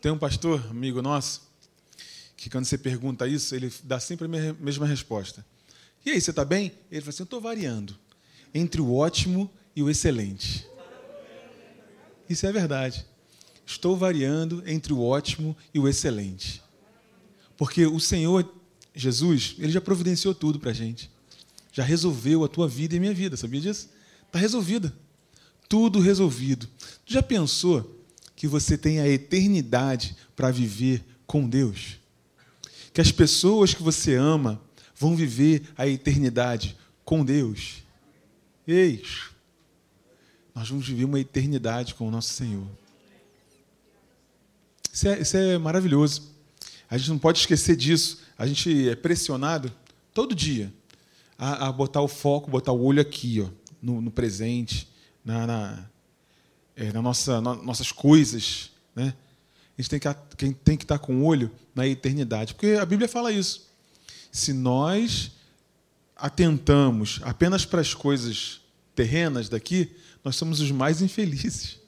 Tem um pastor, amigo nosso, que quando você pergunta isso, ele dá sempre a mesma resposta. E aí, você está bem? Ele fala assim: eu estou variando entre o ótimo e o excelente. Isso é verdade. Estou variando entre o ótimo e o excelente. Porque o Senhor Jesus, ele já providenciou tudo para a gente. Já resolveu a tua vida e a minha vida, sabia disso? Está resolvida. Tudo resolvido. Tu já pensou que você tem a eternidade para viver com Deus? Que as pessoas que você ama vão viver a eternidade com Deus? Eis, nós vamos viver uma eternidade com o nosso Senhor. Isso é, isso é maravilhoso. A gente não pode esquecer disso. A gente é pressionado todo dia a, a botar o foco, botar o olho aqui, ó, no, no presente, na, na, é, na nossa, na, nossas coisas. Né? A gente tem que, tem que estar com o olho na eternidade. Porque a Bíblia fala isso. Se nós atentamos apenas para as coisas terrenas daqui, nós somos os mais infelizes.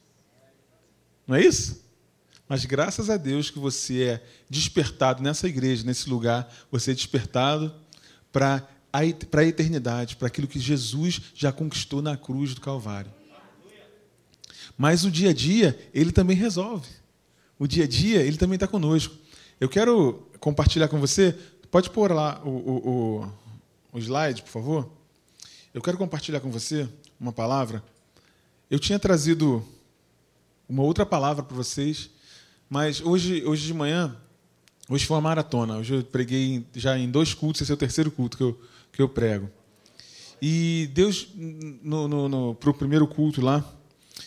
Não é isso? Mas graças a Deus que você é despertado nessa igreja, nesse lugar, você é despertado para para a eternidade, para aquilo que Jesus já conquistou na cruz do Calvário. Mas o dia a dia, ele também resolve. O dia a dia, ele também está conosco. Eu quero compartilhar com você. Pode pôr lá o, o, o, o slide, por favor? Eu quero compartilhar com você uma palavra. Eu tinha trazido uma outra palavra para vocês, mas hoje, hoje de manhã, hoje foi uma maratona. Hoje eu preguei já em dois cultos, esse é o terceiro culto que eu, que eu prego. E Deus, para o primeiro culto lá,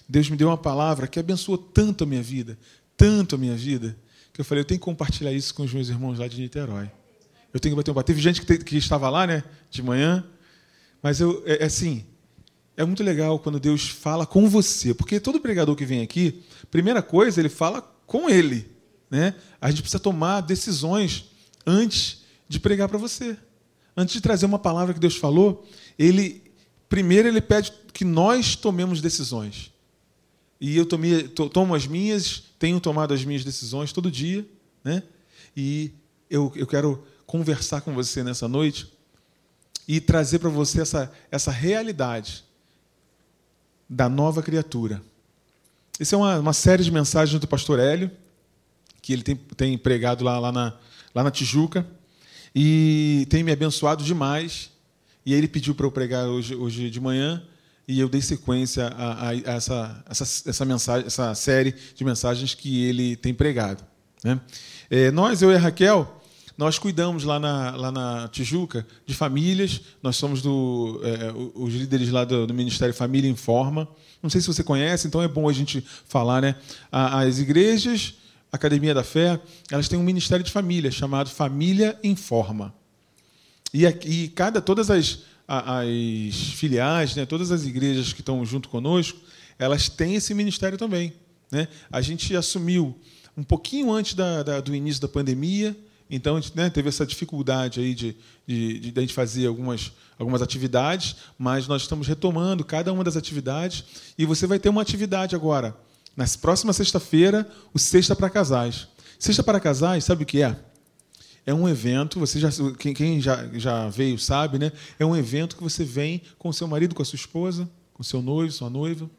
Deus me deu uma palavra que abençoou tanto a minha vida, tanto a minha vida, que eu falei, eu tenho que compartilhar isso com os meus irmãos lá de Niterói. Eu tenho que bater um papo. Teve gente que, te, que, estava lá, né, de manhã, mas eu, é, é assim, é muito legal quando Deus fala com você, porque todo pregador que vem aqui, primeira coisa, ele fala com ele, né? A gente precisa tomar decisões antes de pregar para você antes de trazer uma palavra que Deus falou, ele primeiro ele pede que nós tomemos decisões. E eu tomei, tomo as minhas, tenho tomado as minhas decisões todo dia, né? E eu, eu quero conversar com você nessa noite e trazer para você essa, essa realidade da nova criatura. Isso é uma, uma série de mensagens do pastor Hélio, que ele tem, tem pregado lá, lá, na, lá na Tijuca e tem me abençoado demais. E ele pediu para eu pregar hoje, hoje de manhã e eu dei sequência a, a, a essa, essa, essa, mensagem, essa série de mensagens que ele tem pregado. Né? É, nós, eu e a Raquel, nós cuidamos lá na, lá na Tijuca de famílias, nós somos do, é, os líderes lá do, do, Ministério Família Informa. Não sei se você conhece, então é bom a gente falar. Né? As igrejas Academia da Fé, elas têm um ministério de família chamado Família Informa. E, e cada, todas as, as filiais, né, todas as igrejas que estão junto conosco, elas têm esse ministério também. Né? A gente assumiu um pouquinho antes da, da, do início da pandemia, então a gente né, teve essa dificuldade aí de, de, de, de, a gente fazer algumas, algumas atividades, mas nós estamos retomando cada uma das atividades e você vai ter uma atividade agora na próxima sexta-feira, o Sexta para Casais. Sexta para Casais, sabe o que é? É um evento, você já, quem, quem já, já veio sabe, né? É um evento que você vem com seu marido, com a sua esposa, com seu noivo, sua noiva.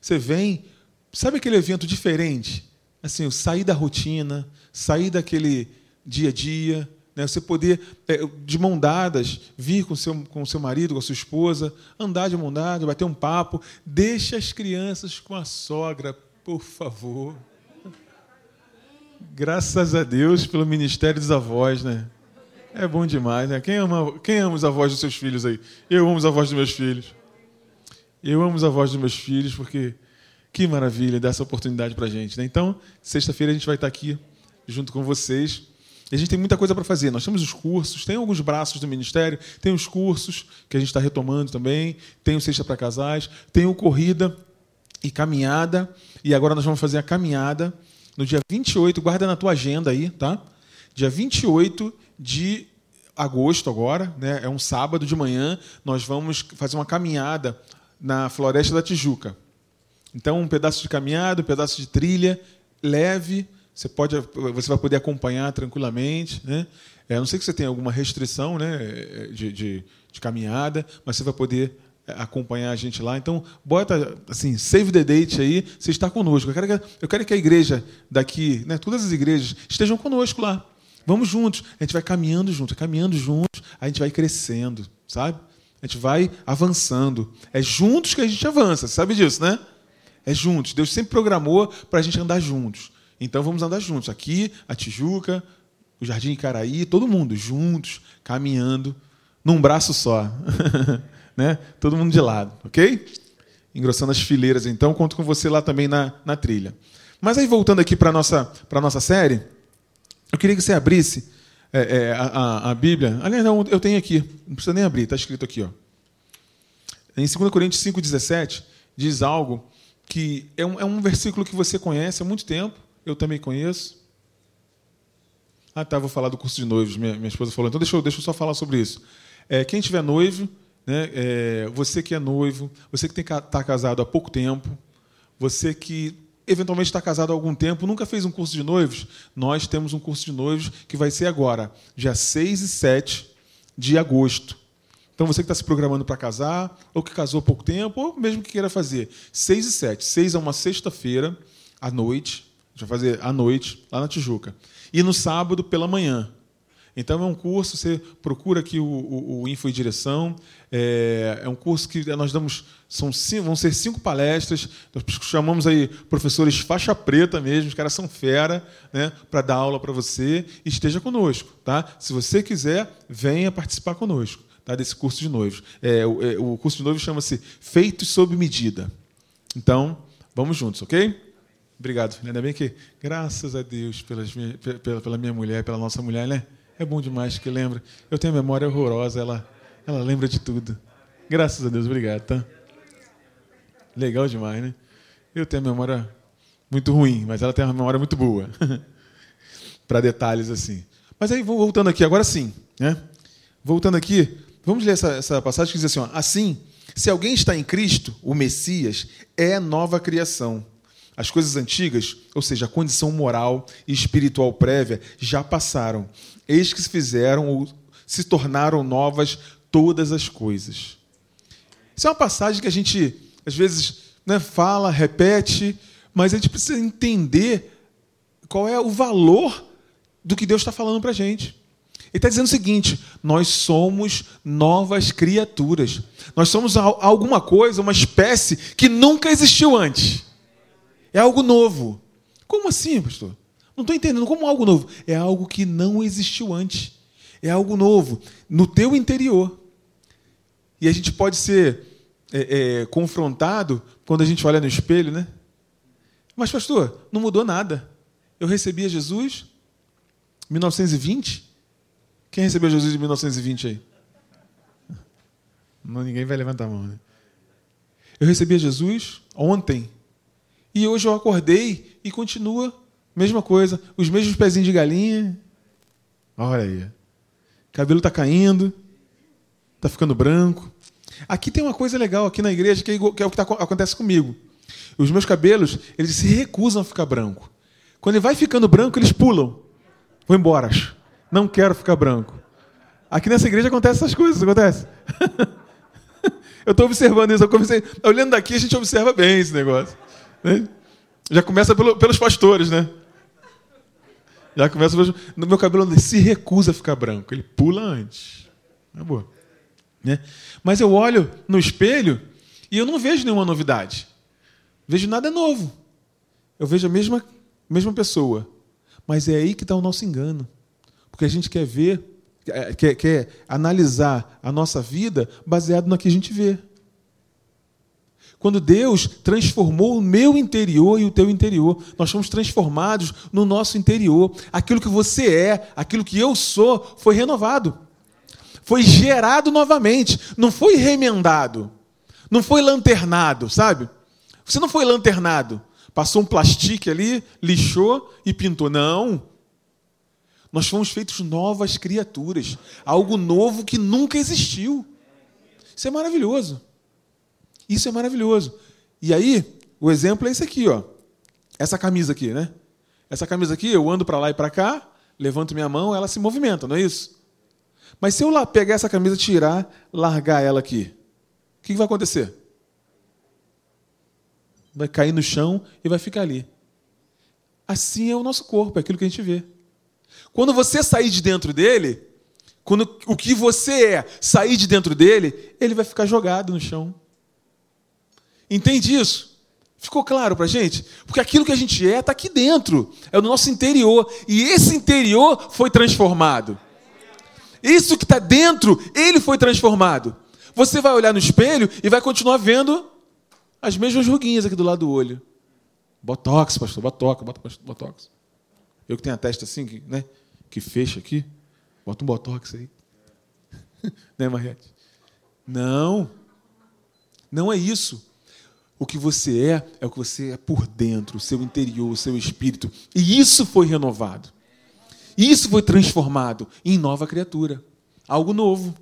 Você vem, sabe aquele evento diferente? Assim, sair da rotina, sair daquele dia a dia, né? Você poder, é, de mão dadas, vir com seu, com seu marido, com a sua esposa, andar de mão dada, bater um papo. Deixe as crianças com a sogra, por favor. Graças a Deus pelo ministério dos avós, né? É bom demais, né? Quem ama, quem ama os avós dos seus filhos aí? Eu amo os avós dos meus filhos. Eu amo os avós dos meus filhos porque que maravilha dar essa oportunidade para gente. Né? Então, sexta-feira a gente vai estar aqui junto com vocês e a gente tem muita coisa para fazer. Nós temos os cursos, tem alguns braços do ministério, tem os cursos que a gente está retomando também, tem o Sexta para Casais, tem o Corrida e Caminhada. E agora nós vamos fazer a caminhada no dia 28, guarda na tua agenda aí, tá? Dia 28 de agosto agora, né? É um sábado de manhã, nós vamos fazer uma caminhada na Floresta da Tijuca. Então, um pedaço de caminhada, um pedaço de trilha, leve, Você, pode, você vai poder acompanhar tranquilamente. Né? É, não sei que você tenha alguma restrição né, de, de, de caminhada, mas você vai poder é, acompanhar a gente lá. Então, bota assim, save the date aí, você está conosco. Eu quero que, eu quero que a igreja daqui, né, todas as igrejas, estejam conosco lá. Vamos juntos. A gente vai caminhando juntos, caminhando juntos, a gente vai crescendo, sabe? A gente vai avançando. É juntos que a gente avança, sabe disso, né? É juntos. Deus sempre programou para a gente andar juntos. Então vamos andar juntos. Aqui, a Tijuca, o Jardim Caraí, todo mundo juntos, caminhando, num braço só. né? Todo mundo de lado, ok? Engrossando as fileiras, então, conto com você lá também na, na trilha. Mas aí, voltando aqui para a nossa, nossa série, eu queria que você abrisse é, é, a, a, Bíblia. Aliás, não, eu tenho aqui, não precisa nem abrir, está escrito aqui. Ó. Em 2 Coríntios 5,17, diz algo que é um, é um versículo que você conhece há muito tempo, eu também conheço. Ah, tá, vou falar do curso de noivos, minha, minha esposa falou. Então, deixa eu, deixa eu só falar sobre isso. É, quem tiver noivo, né, é, você que é noivo, você que está casado há pouco tempo, você que eventualmente está casado há algum tempo, nunca fez um curso de noivos, nós temos um curso de noivos que vai ser agora, dia 6 e 7 de agosto. Então, você que está se programando para casar, ou que casou há pouco tempo, ou mesmo que queira fazer, 6 e 7. 6 é uma sexta-feira, à noite, a gente vai fazer à noite, lá na Tijuca. E no sábado, pela manhã. Então é um curso, você procura aqui o, o, o Info e Direção. É, é, um curso que nós damos, são cinco, vão ser cinco palestras. Nós chamamos aí professores faixa preta mesmo, os caras são fera, né, para dar aula para você. Esteja conosco, tá? Se você quiser, venha participar conosco, tá? Desse curso de noivos. É, o, é, o curso de noivos chama-se Feitos sob Medida. Então, vamos juntos, ok? Obrigado. Ainda bem que, graças a Deus pelas pela, pela minha mulher, pela nossa mulher, né? É bom demais que lembra. Eu tenho memória horrorosa, ela, ela lembra de tudo. Graças a Deus, obrigado, tá? Legal demais, né? Eu tenho memória muito ruim, mas ela tem uma memória muito boa. Para detalhes assim. Mas aí, voltando aqui, agora sim, né? Voltando aqui, vamos ler essa, essa passagem que diz assim: ó, assim, se alguém está em Cristo, o Messias, é nova criação. As coisas antigas, ou seja, a condição moral e espiritual prévia, já passaram eis que se fizeram ou se tornaram novas todas as coisas. Isso é uma passagem que a gente, às vezes, né, fala, repete, mas a gente precisa entender qual é o valor do que Deus está falando para a gente. Ele está dizendo o seguinte: nós somos novas criaturas. Nós somos alguma coisa, uma espécie que nunca existiu antes. É algo novo. Como assim, pastor? Não estou entendendo como algo novo. É algo que não existiu antes. É algo novo no teu interior. E a gente pode ser é, é, confrontado quando a gente olha no espelho, né? Mas, pastor, não mudou nada. Eu recebi a Jesus em 1920. Quem recebeu Jesus em 1920 aí? Não, ninguém vai levantar a mão, né? Eu recebi a Jesus ontem. E hoje eu acordei e continua Mesma coisa, os mesmos pezinhos de galinha. Olha aí. Cabelo está caindo, está ficando branco. Aqui tem uma coisa legal aqui na igreja que é, que é o que tá, acontece comigo. Os meus cabelos, eles se recusam a ficar branco. Quando ele vai ficando branco, eles pulam. Vou embora. Não quero ficar branco. Aqui nessa igreja acontece essas coisas, acontece. eu estou observando isso. Eu comecei, olhando daqui, a gente observa bem esse negócio. Né? Já começa pelo, pelos pastores, né? Já começa. No meu cabelo se recusa a ficar branco. Ele pula antes. É boa. Né? Mas eu olho no espelho e eu não vejo nenhuma novidade. Vejo nada novo. Eu vejo a mesma, mesma pessoa. Mas é aí que está o nosso engano. Porque a gente quer ver, quer, quer analisar a nossa vida baseado no que a gente vê. Quando Deus transformou o meu interior e o teu interior, nós fomos transformados no nosso interior. Aquilo que você é, aquilo que eu sou, foi renovado. Foi gerado novamente, não foi remendado. Não foi lanternado, sabe? Você não foi lanternado. Passou um plastique ali, lixou e pintou. Não. Nós fomos feitos novas criaturas. Algo novo que nunca existiu. Isso é maravilhoso. Isso é maravilhoso. E aí, o exemplo é esse aqui, ó. Essa camisa aqui, né? Essa camisa aqui, eu ando para lá e para cá, levanto minha mão, ela se movimenta, não é isso? Mas se eu lá pegar essa camisa, tirar, largar ela aqui, o que vai acontecer? Vai cair no chão e vai ficar ali. Assim é o nosso corpo, é aquilo que a gente vê. Quando você sair de dentro dele, quando o que você é sair de dentro dele, ele vai ficar jogado no chão. Entende isso? Ficou claro para gente? Porque aquilo que a gente é está aqui dentro, é o nosso interior. E esse interior foi transformado. Isso que está dentro, ele foi transformado. Você vai olhar no espelho e vai continuar vendo as mesmas ruguinhas aqui do lado do olho. Botox, pastor, botox, bota botox. Eu que tenho a testa assim, que, né, que fecha aqui, bota um botox aí. né, Mariette? Não. Não é isso. O que você é, é o que você é por dentro, o seu interior, o seu espírito. E isso foi renovado. Isso foi transformado em nova criatura. Algo novo.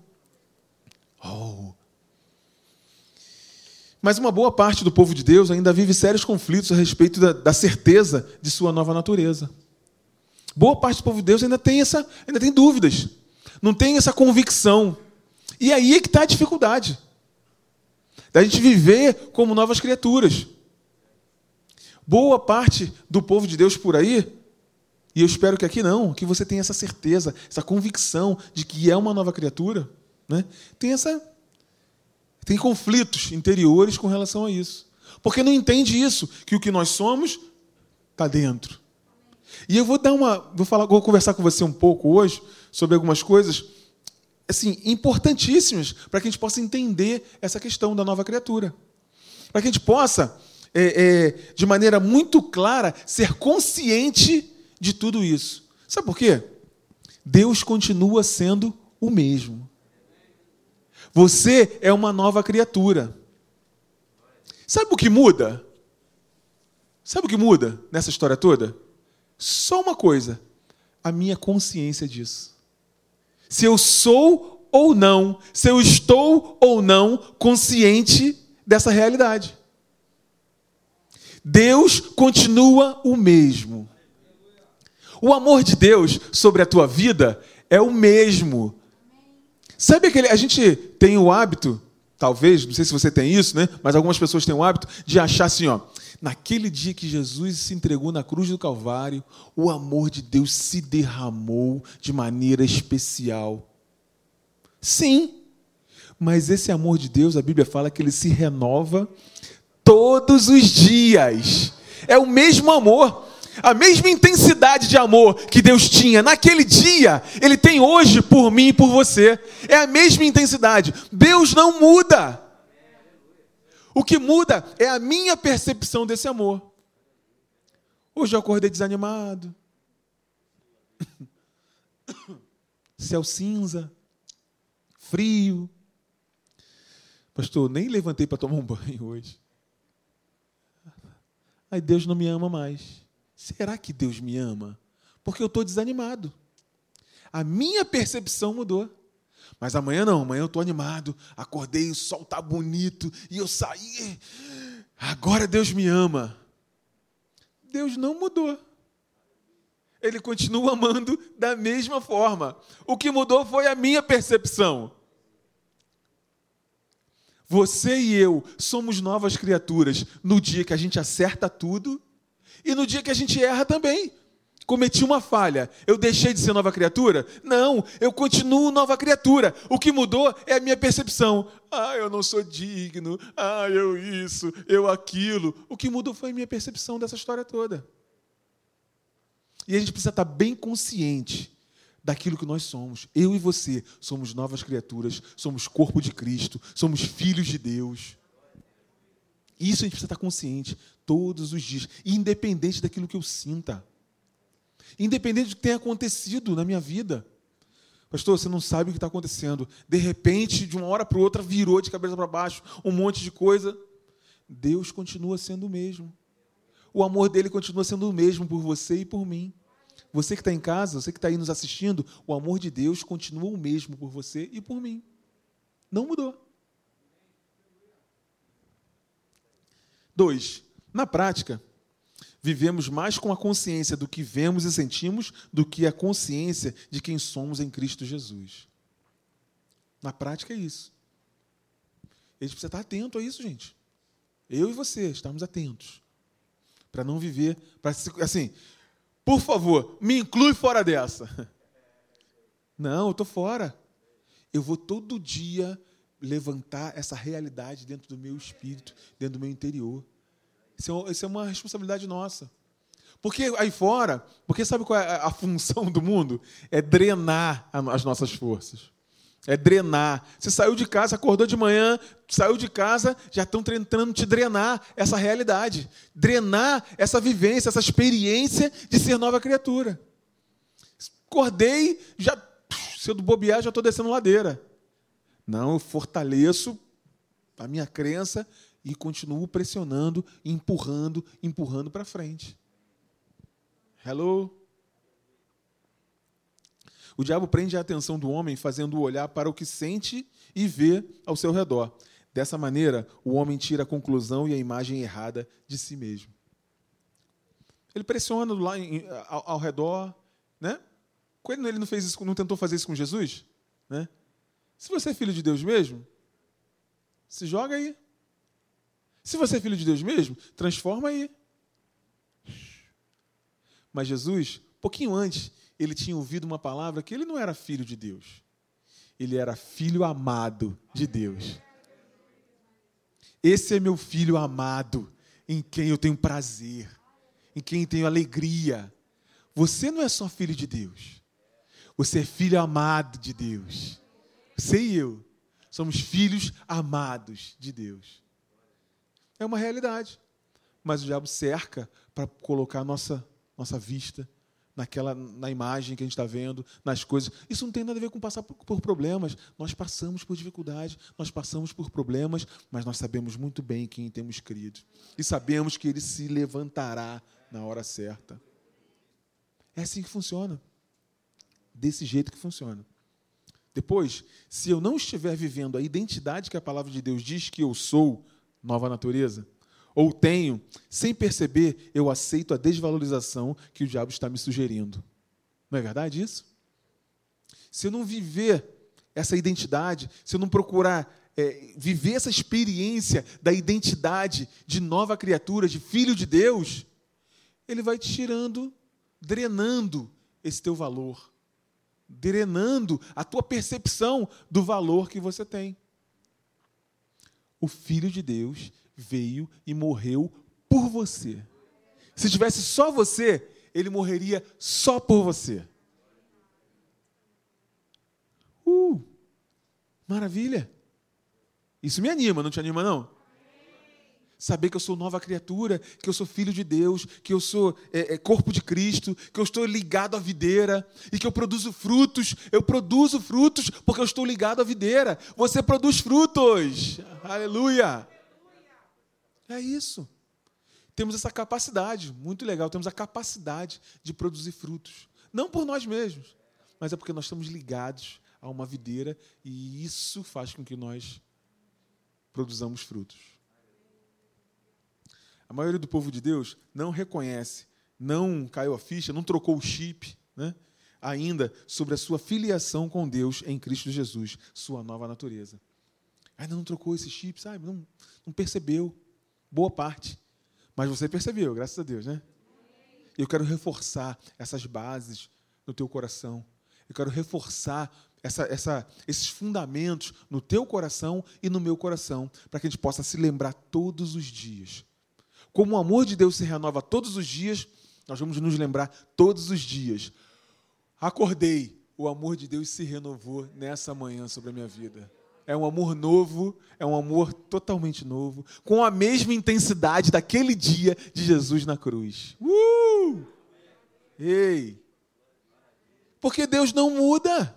Oh. Mas uma boa parte do povo de Deus ainda vive sérios conflitos a respeito da, da certeza de sua nova natureza. Boa parte do povo de Deus ainda tem, essa, ainda tem dúvidas, não tem essa convicção. E aí é que está a dificuldade da gente viver como novas criaturas. Boa parte do povo de Deus por aí, e eu espero que aqui não, que você tenha essa certeza, essa convicção de que é uma nova criatura, né? tem essa tem conflitos interiores com relação a isso. Porque não entende isso, que o que nós somos está dentro. E eu vou dar uma. Vou, falar, vou conversar com você um pouco hoje sobre algumas coisas assim, importantíssimas para que a gente possa entender essa questão da nova criatura. Para que a gente possa, é, é, de maneira muito clara, ser consciente de tudo isso. Sabe por quê? Deus continua sendo o mesmo. Você é uma nova criatura. Sabe o que muda? Sabe o que muda nessa história toda? Só uma coisa: a minha consciência disso. Se eu sou ou não, se eu estou ou não consciente dessa realidade. Deus continua o mesmo. O amor de Deus sobre a tua vida é o mesmo Sabe aquele. A gente tem o hábito, talvez, não sei se você tem isso, né? Mas algumas pessoas têm o hábito de achar assim, ó. Naquele dia que Jesus se entregou na cruz do Calvário, o amor de Deus se derramou de maneira especial. Sim, mas esse amor de Deus, a Bíblia fala que ele se renova todos os dias. É o mesmo amor. A mesma intensidade de amor que Deus tinha naquele dia, Ele tem hoje por mim e por você. É a mesma intensidade. Deus não muda. O que muda é a minha percepção desse amor. Hoje eu acordei desanimado. Céu cinza, frio. Pastor, nem levantei para tomar um banho hoje. Aí Deus não me ama mais. Será que Deus me ama? Porque eu estou desanimado. A minha percepção mudou. Mas amanhã não, amanhã eu estou animado. Acordei, o sol está bonito e eu saí. Agora Deus me ama. Deus não mudou. Ele continua amando da mesma forma. O que mudou foi a minha percepção. Você e eu somos novas criaturas no dia que a gente acerta tudo e no dia que a gente erra também. Cometi uma falha, eu deixei de ser nova criatura? Não, eu continuo nova criatura. O que mudou é a minha percepção. Ah, eu não sou digno. Ah, eu isso, eu aquilo. O que mudou foi a minha percepção dessa história toda. E a gente precisa estar bem consciente daquilo que nós somos. Eu e você somos novas criaturas, somos corpo de Cristo, somos filhos de Deus. Isso a gente precisa estar consciente todos os dias, independente daquilo que eu sinta. Independente do que tenha acontecido na minha vida. Pastor, você não sabe o que está acontecendo. De repente, de uma hora para outra, virou de cabeça para baixo um monte de coisa. Deus continua sendo o mesmo. O amor dele continua sendo o mesmo por você e por mim. Você que está em casa, você que está aí nos assistindo, o amor de Deus continua o mesmo por você e por mim. Não mudou. Dois, na prática, vivemos mais com a consciência do que vemos e sentimos do que a consciência de quem somos em Cristo Jesus. Na prática é isso. A gente precisa estar atento a isso, gente. Eu e você, estamos atentos. Para não viver. Pra, assim, por favor, me inclui fora dessa. Não, eu estou fora. Eu vou todo dia levantar essa realidade dentro do meu espírito, dentro do meu interior. Isso é, isso é uma responsabilidade nossa. Porque aí fora, porque sabe qual é a função do mundo? É drenar as nossas forças. É drenar. Você saiu de casa, acordou de manhã, saiu de casa, já estão tentando te drenar essa realidade. Drenar essa vivência, essa experiência de ser nova criatura. Acordei, já, se eu bobear, já estou descendo ladeira. Não, eu fortaleço a minha crença e continuo pressionando, empurrando, empurrando para frente. Hello? O diabo prende a atenção do homem, fazendo-o olhar para o que sente e vê ao seu redor. Dessa maneira, o homem tira a conclusão e a imagem errada de si mesmo. Ele pressiona lá ao, ao redor, né? Ele não fez isso, não tentou fazer isso com Jesus, né? Se você é filho de Deus mesmo, se joga aí. Se você é filho de Deus mesmo, transforma aí. Mas Jesus, pouquinho antes, ele tinha ouvido uma palavra que ele não era filho de Deus. Ele era filho amado de Deus. Esse é meu filho amado, em quem eu tenho prazer, em quem tenho alegria. Você não é só filho de Deus. Você é filho amado de Deus. Você e eu somos filhos amados de Deus. É uma realidade. Mas o diabo cerca para colocar a nossa, nossa vista naquela, na imagem que a gente está vendo, nas coisas. Isso não tem nada a ver com passar por, por, problemas. Nós passamos por dificuldades, nós passamos por problemas, mas nós sabemos muito bem quem temos crido. E sabemos que ele se levantará na hora certa. É assim que funciona. Desse jeito que funciona. Depois, se eu não estiver vivendo a identidade que a palavra de Deus diz que eu sou, nova natureza, ou tenho, sem perceber, eu aceito a desvalorização que o diabo está me sugerindo. Não é verdade isso? Se eu não viver essa identidade, se eu não procurar é, viver essa experiência da identidade de nova criatura, de filho de Deus, ele vai te tirando, drenando esse teu valor drenando a tua percepção do valor que você tem. O Filho de Deus veio e morreu por você. Se tivesse só você, ele morreria só por você. Uh, maravilha! Isso me anima, não te anima, não? Saber que eu sou nova criatura, que eu sou filho de Deus, que eu sou é, é, corpo de Cristo, que eu estou ligado à videira e que eu produzo frutos. Eu produzo frutos porque eu estou ligado à videira. Você produz frutos. Aleluia. É isso. Temos essa capacidade, muito legal. Temos a capacidade de produzir frutos. Não por nós mesmos, mas é porque nós estamos ligados a uma videira e isso faz com que nós produzamos frutos. A maioria do povo de Deus não reconhece, não caiu a ficha, não trocou o chip, né? ainda sobre a sua filiação com Deus em Cristo Jesus, sua nova natureza. Ainda não trocou esse chip, sabe? Não, não percebeu. Boa parte. Mas você percebeu, graças a Deus, né? Eu quero reforçar essas bases no teu coração. Eu quero reforçar essa, essa, esses fundamentos no teu coração e no meu coração, para que a gente possa se lembrar todos os dias como o amor de Deus se renova todos os dias, nós vamos nos lembrar todos os dias. Acordei, o amor de Deus se renovou nessa manhã sobre a minha vida. É um amor novo, é um amor totalmente novo, com a mesma intensidade daquele dia de Jesus na cruz. Uh! Ei! Porque Deus não muda.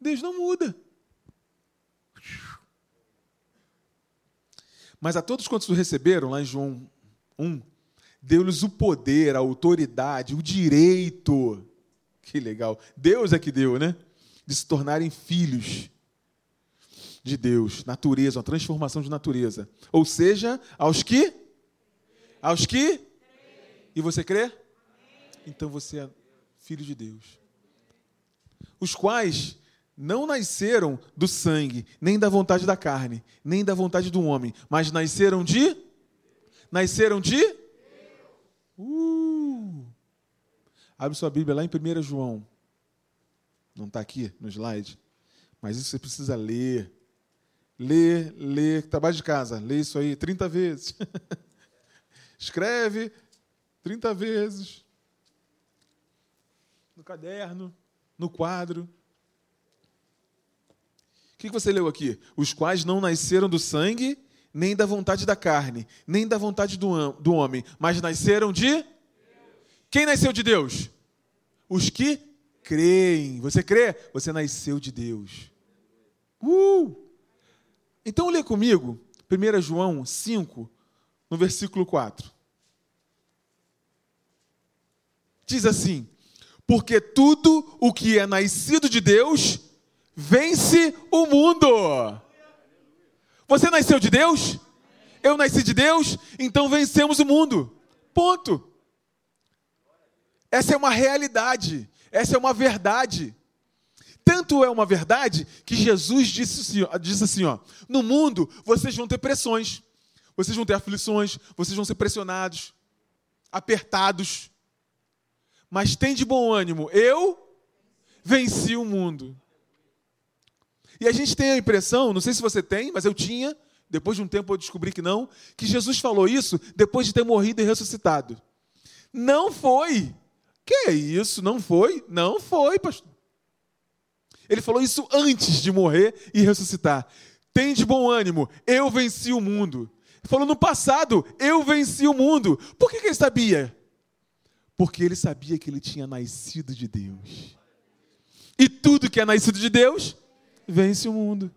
Deus não muda. Mas a todos quantos o receberam, lá em João 1, deu-lhes o poder, a autoridade, o direito. Que legal. Deus é que deu, né? De se tornarem filhos de Deus, natureza, uma transformação de natureza. Ou seja, aos que? Aos que? E você crê? Então você é filho de Deus. Os quais não nasceram do sangue, nem da vontade da carne, nem da vontade do homem, mas nasceram de? Nasceram de? Uh! Abre sua Bíblia lá em 1 João. Não está aqui no slide, mas isso você precisa ler. Ler, ler, trabalho de casa, lê isso aí 30 vezes. Escreve 30 vezes. No caderno, no quadro. O que você leu aqui? Os quais não nasceram do sangue, nem da vontade da carne, nem da vontade do, homem, mas nasceram de. Quem nasceu de Deus? Os que creem. Você crê? Você nasceu de Deus. Uh! Então lê comigo 1 João 5, no versículo 4. Diz assim: Porque tudo o que é nascido de Deus vence o mundo. Você nasceu de Deus? Eu nasci de Deus, então vencemos o mundo. Ponto. Essa é uma realidade, essa é uma verdade. Tanto é uma verdade que Jesus disse assim, disse assim ó, no mundo vocês vão ter pressões, vocês vão ter aflições, vocês vão ser pressionados, apertados. Mas tem de bom ânimo, eu venci o mundo. E a gente tem a impressão, não sei se você tem, mas eu tinha, depois de um tempo eu descobri que não, que Jesus falou isso depois de ter morrido e ressuscitado. Não foi. Que isso? Não foi? Não foi, pastor. Ele falou isso antes de morrer e ressuscitar. Tem de bom ânimo, eu venci o mundo. Ele falou no passado, eu venci o mundo. Por que, que ele sabia? Porque ele sabia que ele tinha nascido de Deus. E tudo que é nascido de Deus vence o mundo.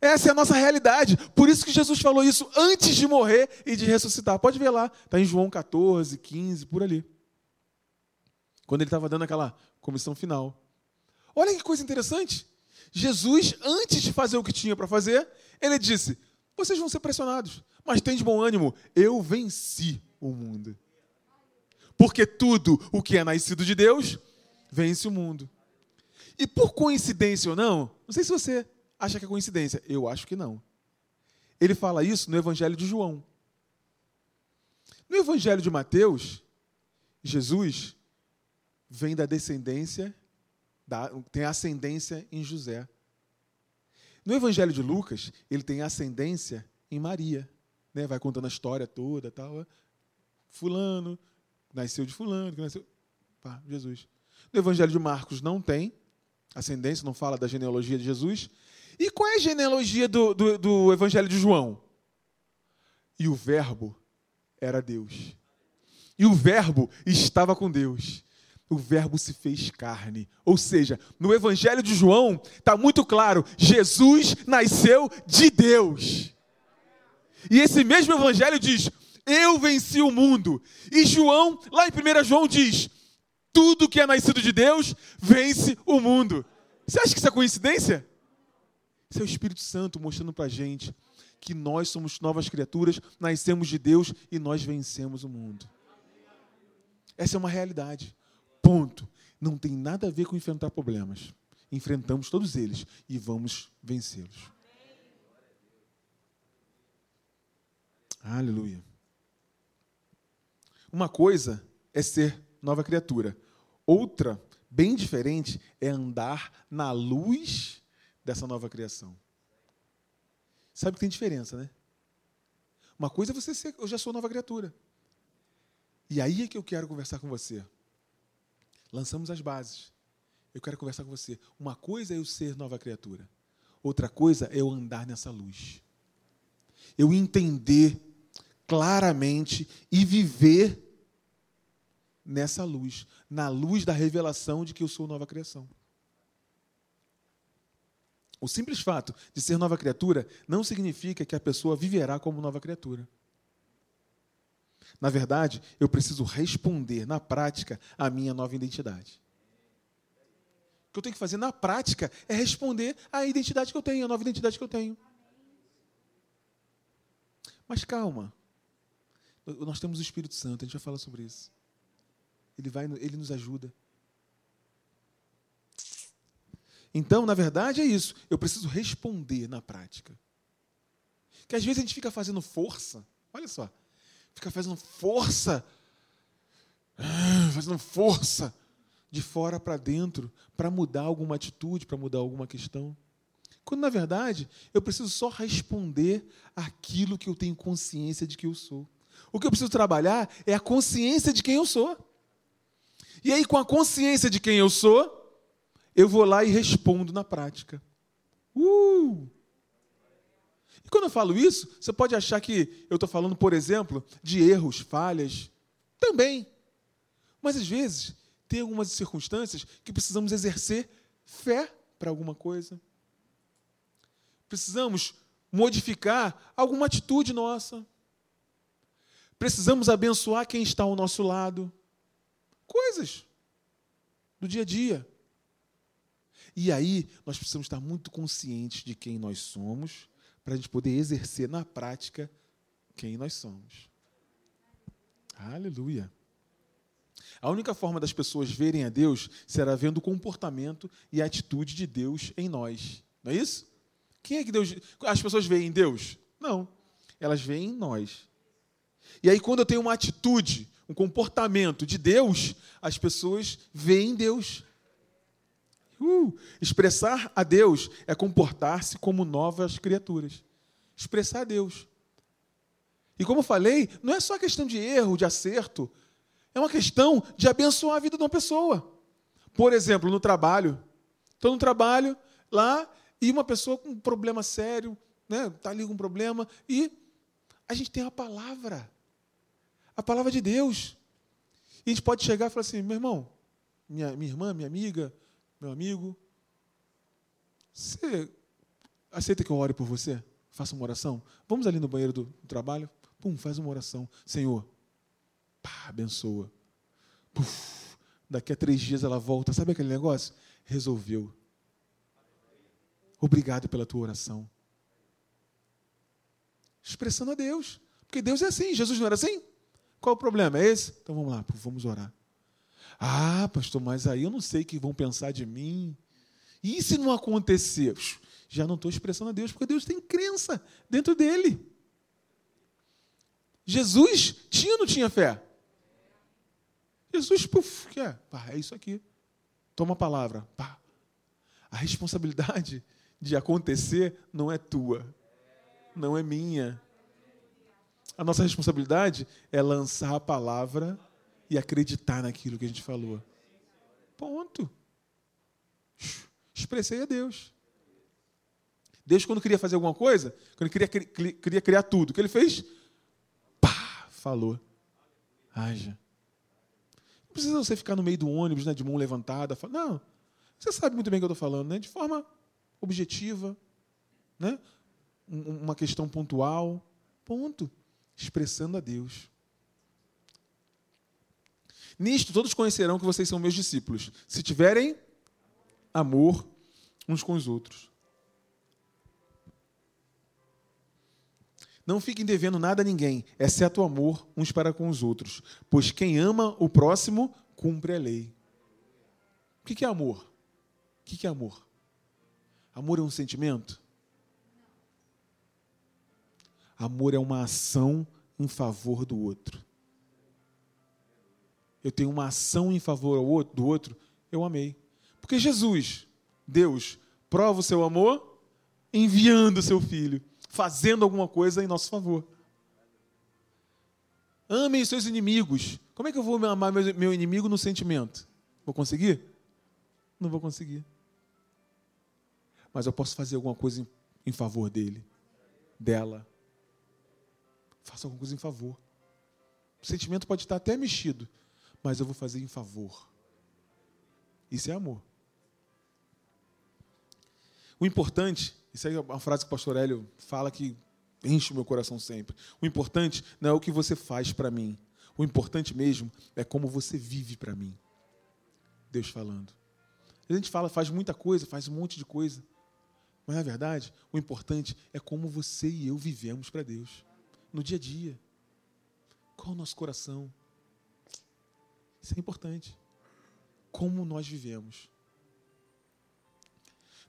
Essa é a nossa realidade. Por isso que Jesus falou isso antes de morrer e de ressuscitar. Pode ver lá, está em João 14, 15, por ali. Quando ele estava dando aquela comissão final. Olha que coisa interessante. Jesus, antes de fazer o que tinha para fazer, ele disse: Vocês vão ser pressionados, mas tem de bom ânimo, eu venci o mundo. Porque tudo o que é nascido de Deus vence o mundo. E por coincidência ou não, não sei se você acha que é coincidência, eu acho que não. Ele fala isso no Evangelho de João. No Evangelho de Mateus, Jesus vem da descendência, da, tem ascendência em José. No Evangelho de Lucas, ele tem ascendência em Maria. Né? Vai contando a história toda, tal. Fulano, nasceu de fulano, que nasceu. Pá, Jesus. No Evangelho de Marcos não tem, ascendência, não fala da genealogia de Jesus. E qual é a genealogia do, do, do Evangelho de João? E o Verbo era Deus. E o Verbo estava com Deus. O Verbo se fez carne. Ou seja, no Evangelho de João está muito claro: Jesus nasceu de Deus. E esse mesmo Evangelho diz: Eu venci o mundo. E João, lá em 1 João, diz: tudo que é nascido de Deus vence o mundo. Você acha que isso é coincidência? Isso é o Espírito Santo mostrando para a gente que nós somos novas criaturas, nascemos de Deus e nós vencemos o mundo. Essa é uma realidade. Ponto. Não tem nada a ver com enfrentar problemas. Enfrentamos todos eles e vamos vencê-los. Aleluia. Uma coisa é ser nova criatura. Outra, bem diferente, é andar na luz dessa nova criação. Sabe que tem diferença, né? Uma coisa é você ser, eu já sou nova criatura. E aí é que eu quero conversar com você. Lançamos as bases. Eu quero conversar com você. Uma coisa é eu ser nova criatura. Outra coisa é eu andar nessa luz. Eu entender claramente e viver nessa luz, na luz da revelação de que eu sou nova criação. O simples fato de ser nova criatura não significa que a pessoa viverá como nova criatura. Na verdade, eu preciso responder na prática à minha nova identidade. O que eu tenho que fazer na prática é responder à identidade que eu tenho, à nova identidade que eu tenho. Mas calma. Nós temos o Espírito Santo, a gente vai falar sobre isso. Ele, vai, ele nos ajuda. Então, na verdade, é isso. Eu preciso responder na prática. Que às vezes a gente fica fazendo força. Olha só. Fica fazendo força. Ah, fazendo força de fora para dentro para mudar alguma atitude, para mudar alguma questão. Quando, na verdade, eu preciso só responder aquilo que eu tenho consciência de que eu sou. O que eu preciso trabalhar é a consciência de quem eu sou. E aí, com a consciência de quem eu sou, eu vou lá e respondo na prática. Uh! E quando eu falo isso, você pode achar que eu estou falando, por exemplo, de erros, falhas. Também. Mas às vezes, tem algumas circunstâncias que precisamos exercer fé para alguma coisa. Precisamos modificar alguma atitude nossa. Precisamos abençoar quem está ao nosso lado. Coisas do dia a dia. E aí, nós precisamos estar muito conscientes de quem nós somos, para a gente poder exercer na prática quem nós somos. Aleluia. A única forma das pessoas verem a Deus será vendo o comportamento e a atitude de Deus em nós. Não é isso? Quem é que Deus. As pessoas veem em Deus? Não. Elas veem em nós. E aí, quando eu tenho uma atitude, um comportamento de Deus, as pessoas veem Deus. Uh, expressar a Deus é comportar-se como novas criaturas. Expressar a Deus. E como eu falei, não é só questão de erro, de acerto. É uma questão de abençoar a vida de uma pessoa. Por exemplo, no trabalho. Estou no trabalho lá e uma pessoa com um problema sério, né? Está ali com um problema, e a gente tem a palavra. A palavra de Deus. E a gente pode chegar e falar assim, meu irmão, minha, minha irmã, minha amiga, meu amigo, você aceita que eu ore por você? Faça uma oração? Vamos ali no banheiro do, do trabalho? Pum, faz uma oração. Senhor, pá, abençoa. Puf, daqui a três dias ela volta. Sabe aquele negócio? Resolveu. Obrigado pela tua oração. Expressando a Deus. Porque Deus é assim. Jesus não era assim? Qual o problema? É esse? Então vamos lá, vamos orar. Ah, pastor, mas aí eu não sei o que vão pensar de mim. E se não acontecer? Já não estou expressando a Deus, porque Deus tem crença dentro dele. Jesus tinha ou não tinha fé? Jesus, puf, que é? Pá, é isso aqui. Toma a palavra. Pá. A responsabilidade de acontecer não é tua, não é minha. A nossa responsabilidade é lançar a palavra e acreditar naquilo que a gente falou. Ponto. Expressei a Deus. Deus, quando queria fazer alguma coisa, quando queria, queria criar tudo, o que ele fez? Pá! Falou. Haja. Não precisa você ficar no meio do ônibus, né, de mão levantada. Não. Você sabe muito bem o que eu estou falando, né? De forma objetiva, né? Uma questão pontual. Ponto. Expressando a Deus. Nisto todos conhecerão que vocês são meus discípulos, se tiverem amor uns com os outros. Não fiquem devendo nada a ninguém, exceto o amor uns para com os outros, pois quem ama o próximo cumpre a lei. O que é amor? O que é amor? Amor é um sentimento? Amor é uma ação em favor do outro eu tenho uma ação em favor do outro, eu amei. Porque Jesus, Deus, prova o seu amor enviando o seu filho, fazendo alguma coisa em nosso favor. Amem seus inimigos. Como é que eu vou amar meu inimigo no sentimento? Vou conseguir? Não vou conseguir. Mas eu posso fazer alguma coisa em favor dele, dela. Faça alguma coisa em favor. O sentimento pode estar até mexido, mas eu vou fazer em favor. Isso é amor. O importante, isso é uma frase que o pastor Hélio fala que enche o meu coração sempre. O importante não é o que você faz para mim. O importante mesmo é como você vive para mim. Deus falando. A gente fala, faz muita coisa, faz um monte de coisa. Mas na verdade, o importante é como você e eu vivemos para Deus no dia a dia. Qual o nosso coração? Isso é importante. Como nós vivemos.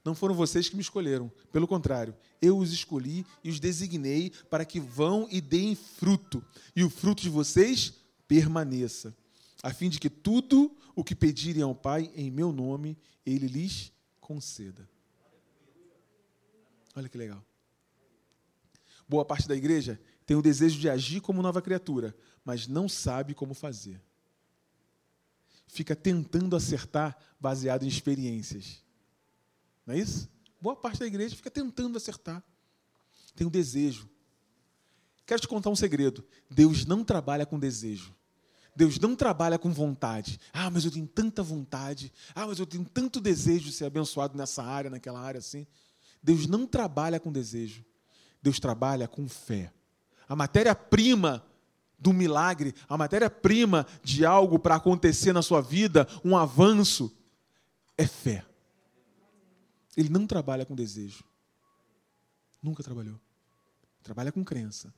Não foram vocês que me escolheram. Pelo contrário, eu os escolhi e os designei para que vão e deem fruto, e o fruto de vocês permaneça, a fim de que tudo o que pedirem ao Pai em meu nome, ele lhes conceda. Olha que legal. Boa parte da igreja tem o desejo de agir como nova criatura, mas não sabe como fazer. Fica tentando acertar baseado em experiências. Não é isso? Boa parte da igreja fica tentando acertar. Tem um desejo. Quero te contar um segredo. Deus não trabalha com desejo. Deus não trabalha com vontade. Ah, mas eu tenho tanta vontade. Ah, mas eu tenho tanto desejo de ser abençoado nessa área, naquela área assim. Deus não trabalha com desejo. Deus trabalha com fé. A matéria-prima do milagre, a matéria-prima de algo para acontecer na sua vida, um avanço, é fé. Ele não trabalha com desejo. Nunca trabalhou. Trabalha com crença.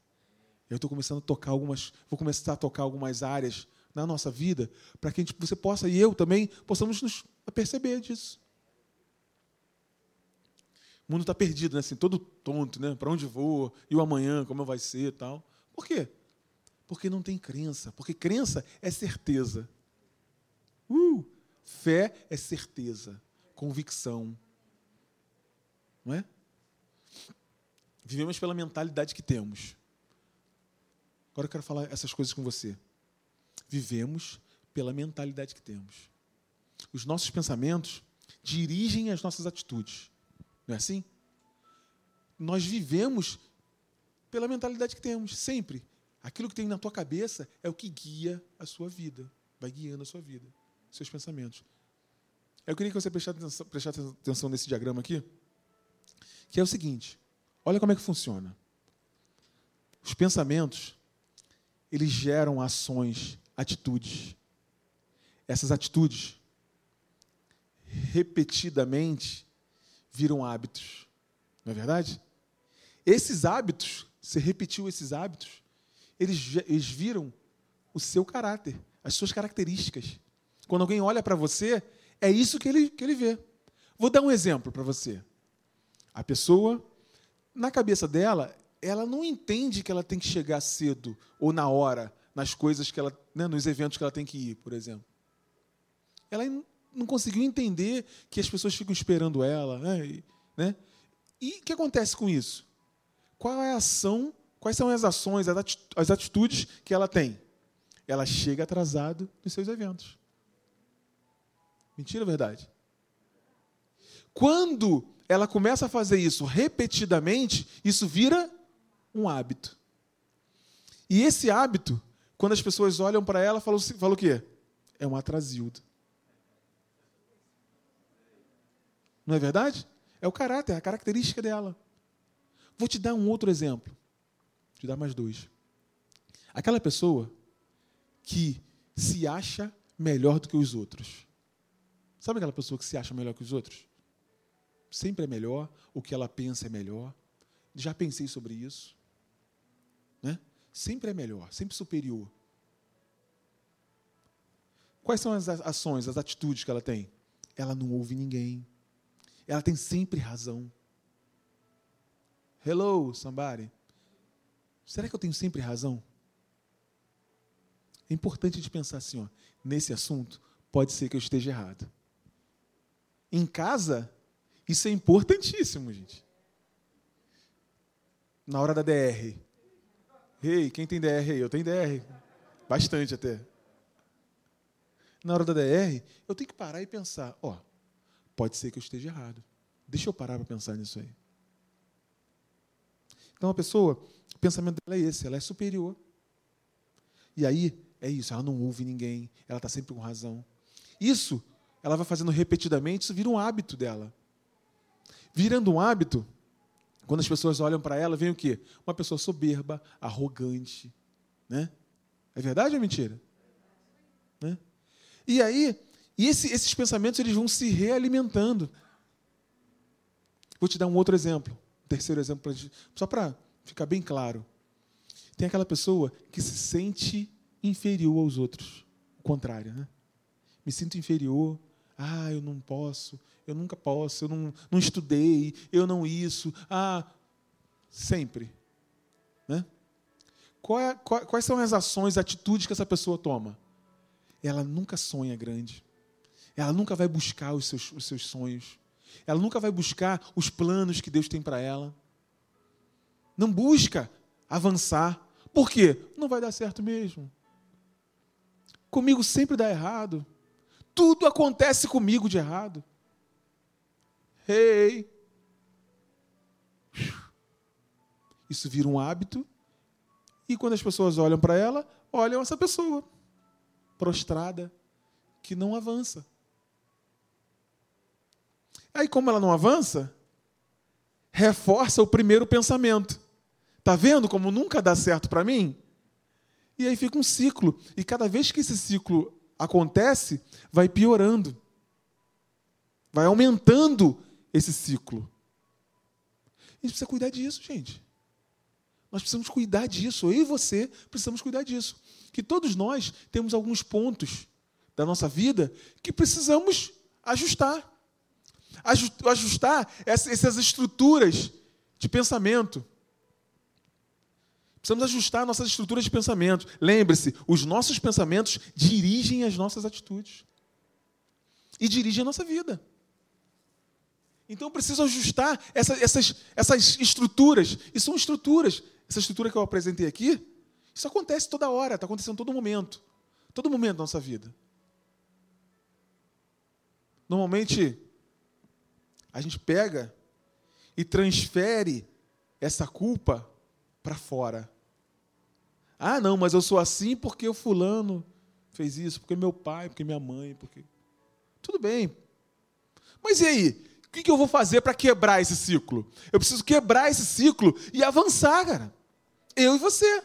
Eu estou começando a tocar algumas, vou começar a tocar algumas áreas na nossa vida para que gente, você possa e eu também possamos nos perceber disso. O mundo está perdido, né? assim, todo tonto, né? Para onde vou? E o amanhã, como vai ser, tal. Por quê? Porque não tem crença. Porque crença é certeza. Uh, fé é certeza, convicção, não é? Vivemos pela mentalidade que temos. Agora eu quero falar essas coisas com você. Vivemos pela mentalidade que temos. Os nossos pensamentos dirigem as nossas atitudes. Não é assim? Nós vivemos pela mentalidade que temos, sempre. Aquilo que tem na tua cabeça é o que guia a sua vida, vai guiando a sua vida, seus pensamentos. Eu queria que você prestasse atenção, nesse diagrama aqui que é o seguinte: olha como é que funciona. Os pensamentos, eles geram ações, atitudes. Essas atitudes, repetidamente, viram hábitos. Não é verdade? Esses hábitos, você repetiu esses hábitos, eles, eles viram o seu caráter, as suas características. Quando alguém olha para você, é isso que ele, que ele vê. Vou dar um exemplo para você. A pessoa, na cabeça dela, ela não entende que ela tem que chegar cedo ou na hora nas coisas que ela, né, nos eventos que ela tem que ir, por exemplo. Ela não conseguiu entender que as pessoas ficam esperando ela, né? E, né? e o que acontece com isso? Qual é a ação? Quais são as ações, as atitudes que ela tem? Ela chega atrasado nos seus eventos. Mentira ou verdade? Quando ela começa a fazer isso repetidamente, isso vira um hábito. E esse hábito, quando as pessoas olham para ela, falam, falam o quê? É um atrasildo. Não é verdade? É o caráter, a característica dela. Vou te dar um outro exemplo. Vou te dar mais dois. Aquela pessoa que se acha melhor do que os outros. Sabe aquela pessoa que se acha melhor que os outros? sempre é melhor, o que ela pensa é melhor. Já pensei sobre isso. Né? Sempre é melhor, sempre superior. Quais são as ações, as atitudes que ela tem? Ela não ouve ninguém. Ela tem sempre razão. Hello, somebody. Será que eu tenho sempre razão? É importante de pensar assim, ó, nesse assunto, pode ser que eu esteja errado. Em casa, isso é importantíssimo, gente. Na hora da DR. Ei, hey, quem tem DR aí? Eu tenho DR. Bastante até. Na hora da DR, eu tenho que parar e pensar: ó, pode ser que eu esteja errado. Deixa eu parar para pensar nisso aí. Então a pessoa, o pensamento dela é esse, ela é superior. E aí, é isso, ela não ouve ninguém, ela está sempre com razão. Isso, ela vai fazendo repetidamente, isso vira um hábito dela. Virando um hábito, quando as pessoas olham para ela, vem o quê? Uma pessoa soberba, arrogante. Né? É verdade ou é mentira? Né? E aí, e esse, esses pensamentos eles vão se realimentando. Vou te dar um outro exemplo, um terceiro exemplo, só para ficar bem claro. Tem aquela pessoa que se sente inferior aos outros. O contrário, né? Me sinto inferior. Ah, eu não posso, eu nunca posso, eu não, não estudei, eu não isso. Ah, sempre. Né? É, quais são as ações, atitudes que essa pessoa toma? Ela nunca sonha grande. Ela nunca vai buscar os seus, os seus sonhos. Ela nunca vai buscar os planos que Deus tem para ela. Não busca avançar. Por quê? Não vai dar certo mesmo. Comigo sempre dá errado. Tudo acontece comigo de errado. Hey! Isso vira um hábito. E quando as pessoas olham para ela, olham essa pessoa prostrada, que não avança. Aí, como ela não avança, reforça o primeiro pensamento. Tá vendo como nunca dá certo para mim? E aí fica um ciclo. E cada vez que esse ciclo acontece, vai piorando. Vai aumentando esse ciclo. A gente precisa cuidar disso, gente. Nós precisamos cuidar disso. Eu e você precisamos cuidar disso. Que todos nós temos alguns pontos da nossa vida que precisamos ajustar. Ajustar essas estruturas de pensamento. Precisamos ajustar nossas estruturas de pensamento. Lembre-se, os nossos pensamentos dirigem as nossas atitudes. E dirigem a nossa vida. Então eu preciso ajustar essa, essas, essas estruturas. E são estruturas. Essa estrutura que eu apresentei aqui, isso acontece toda hora, está acontecendo todo momento. Todo momento da nossa vida. Normalmente, a gente pega e transfere essa culpa para fora. Ah, não, mas eu sou assim porque o fulano fez isso, porque meu pai, porque minha mãe, porque. Tudo bem. Mas e aí? O que eu vou fazer para quebrar esse ciclo? Eu preciso quebrar esse ciclo e avançar, cara. Eu e você.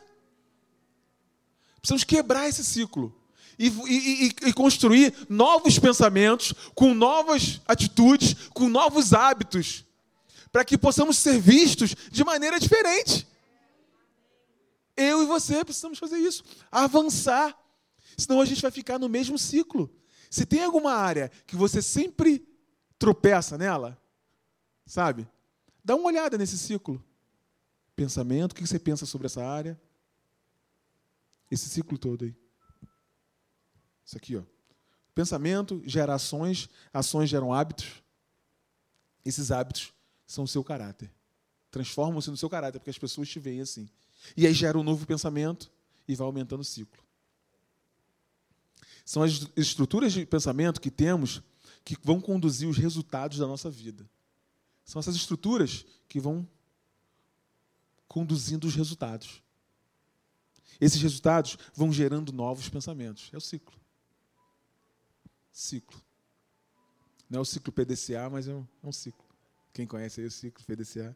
Precisamos quebrar esse ciclo. E, e, e, construir novos pensamentos, com novas atitudes, com novos hábitos, para que possamos ser vistos de maneira diferente. Eu e você precisamos fazer isso, avançar. Senão a gente vai ficar no mesmo ciclo. Se tem alguma área que você sempre tropeça nela, sabe? Dá uma olhada nesse ciclo. Pensamento, o que você pensa sobre essa área? Esse ciclo todo aí. Isso aqui, ó. Pensamento gera ações, ações geram hábitos. Esses hábitos são o seu caráter. Transformam-se no seu caráter, porque as pessoas te veem assim. E aí gera um novo pensamento e vai aumentando o ciclo. São as estruturas de pensamento que temos que vão conduzir os resultados da nossa vida. São essas estruturas que vão conduzindo os resultados. Esses resultados vão gerando novos pensamentos. É o ciclo. Ciclo. Não é o ciclo PDCA, mas é um, é um ciclo. Quem conhece aí o ciclo PDCA?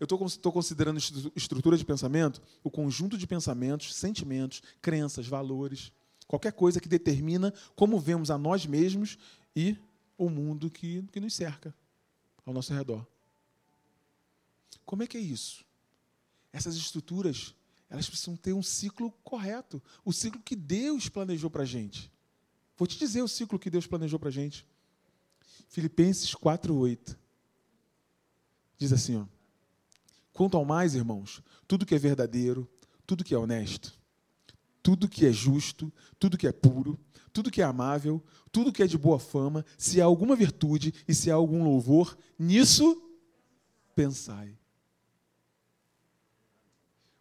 Eu estou considerando estrutura de pensamento o conjunto de pensamentos, sentimentos, crenças, valores, qualquer coisa que determina como vemos a nós mesmos e o mundo que, que nos cerca ao nosso redor. Como é que é isso? Essas estruturas, elas precisam ter um ciclo correto, o ciclo que Deus planejou para a gente. Vou te dizer o ciclo que Deus planejou para a gente. Filipenses 4,8. Diz assim, ó. Quanto ao mais, irmãos, tudo que é verdadeiro, tudo que é honesto, tudo que é justo, tudo que é puro, tudo que é amável, tudo que é de boa fama, se há alguma virtude e se há algum louvor, nisso pensai.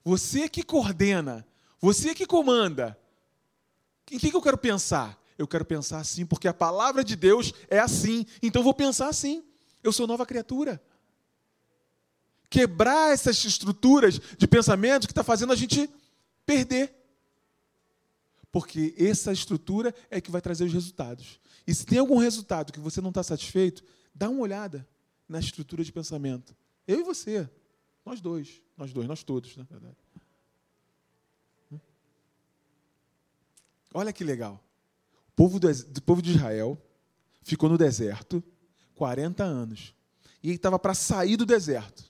Você que coordena, você que comanda. Em que eu quero pensar? Eu quero pensar assim, porque a palavra de Deus é assim. Então vou pensar assim. Eu sou nova criatura quebrar essas estruturas de pensamento que está fazendo a gente perder. Porque essa estrutura é que vai trazer os resultados. E se tem algum resultado que você não está satisfeito, dá uma olhada na estrutura de pensamento. Eu e você. Nós dois. Nós dois, nós todos, na verdade. Hum? Olha que legal. Povo, do, do povo de Israel ficou no deserto 40 anos. E ele estava para sair do deserto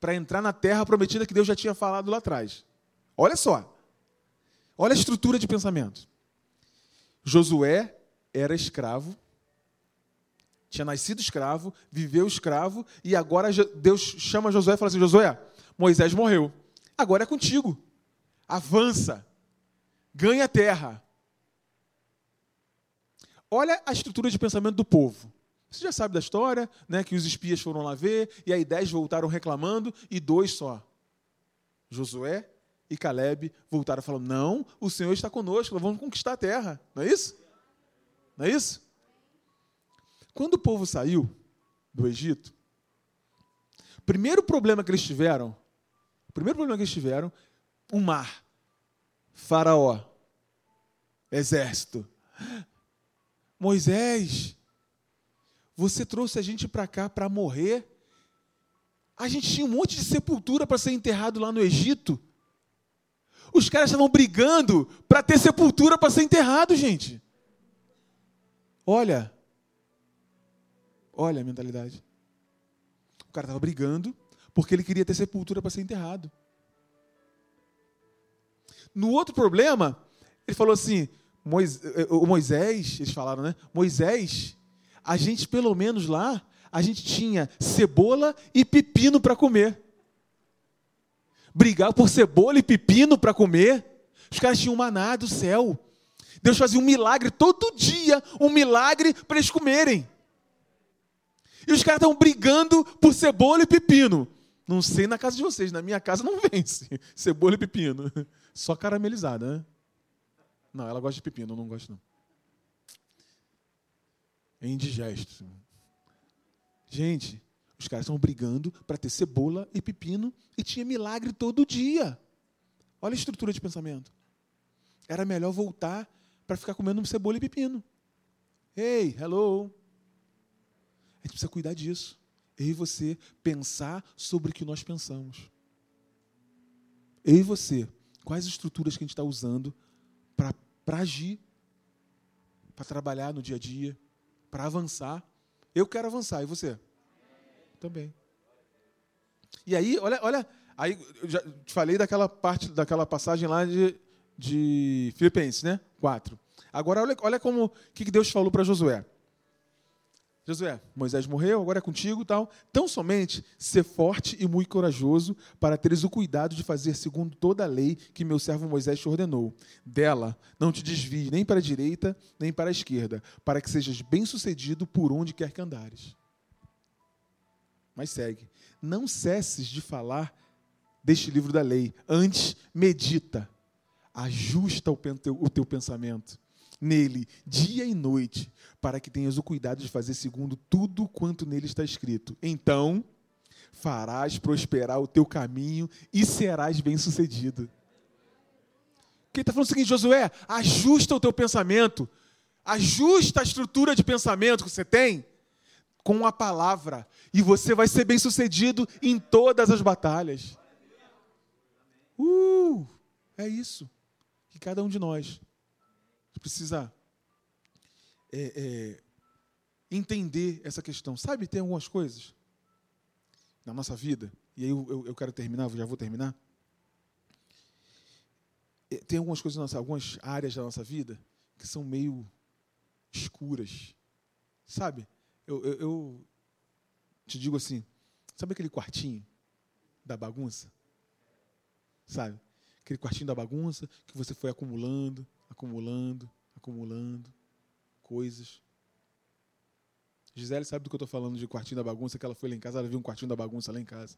para entrar na terra prometida que Deus já tinha falado lá atrás. Olha só. Olha a estrutura de pensamento. Josué era escravo, tinha nascido escravo, viveu escravo, e agora Deus chama Josué e fala assim: Josué, Moisés morreu, agora é contigo. Avança, ganha terra. Olha a estrutura de pensamento do povo. Você já sabe da história, né? Que os espias foram lá ver, e aí dez voltaram reclamando, e dois só. Josué e Caleb voltaram falando: Não, o Senhor está conosco, nós vamos conquistar a terra. Não é isso? Não é isso? Quando o povo saiu do Egito, o primeiro problema que eles tiveram, o primeiro problema que eles tiveram, o mar, Faraó, exército. Moisés, você trouxe a gente para cá para morrer. A gente tinha um monte de sepultura para ser enterrado lá no Egito. Os caras estavam brigando para ter sepultura para ser enterrado, gente. Olha, olha a mentalidade. O cara estava brigando porque ele queria ter sepultura para ser enterrado. No outro problema, ele falou assim: eh, o Moisés, eles falaram, né? Moisés a gente, pelo menos lá, a gente tinha cebola e pepino para comer. Brigar por cebola e pepino para comer. Os caras tinham maná do céu. Deus fazia um milagre todo dia, um milagre para eles comerem. E os caras estão brigando por cebola e pepino. Não sei na casa de vocês, na minha casa não vence cebola e pepino. Só caramelizada, né? Não, ela gosta de pepino, eu não gosto não é indigesto. Gente, os caras estão brigando para ter cebola e pepino e tinha milagre todo dia. Olha a estrutura de pensamento. Era melhor voltar para ficar comendo cebola e pepino. Hey, hello. A gente precisa cuidar disso. Eu e você pensar sobre o que nós pensamos. Eu e você, quais estruturas que a gente está usando para agir, para trabalhar no dia a dia para avançar. Eu quero avançar, e você? Também. E aí, olha, olha, aí eu já te falei daquela parte, daquela passagem lá de, de Filipenses, né? 4. Agora olha, olha como que Deus falou para Josué. Josué, Moisés morreu, agora é contigo tal. Tão somente ser forte e muito corajoso para teres o cuidado de fazer segundo toda a lei que meu servo Moisés te ordenou. Dela não te desvie nem para a direita nem para a esquerda, para que sejas bem-sucedido por onde quer que andares. Mas segue. Não cesses de falar deste livro da lei. Antes, medita. Ajusta o teu pensamento nele dia e noite, para que tenhas o cuidado de fazer segundo tudo quanto nele está escrito. Então farás prosperar o teu caminho e serás bem-sucedido. Quem está falando o seguinte, Josué, ajusta o teu pensamento, ajusta a estrutura de pensamento que você tem com a palavra, e você vai ser bem-sucedido em todas as batalhas. Uh, é isso que cada um de nós precisa é, é, entender essa questão. Sabe, tem algumas coisas na nossa vida, e aí eu, eu, eu quero terminar, já vou terminar. É, tem algumas coisas, nossa, algumas áreas da nossa vida que são meio escuras. Sabe? Eu, eu, eu te digo assim, sabe aquele quartinho da bagunça? Sabe? Aquele quartinho da bagunça que você foi acumulando, acumulando, acumulando coisas. Gisele sabe do que eu estou falando de quartinho da bagunça, que ela foi lá em casa, ela viu um quartinho da bagunça lá em casa.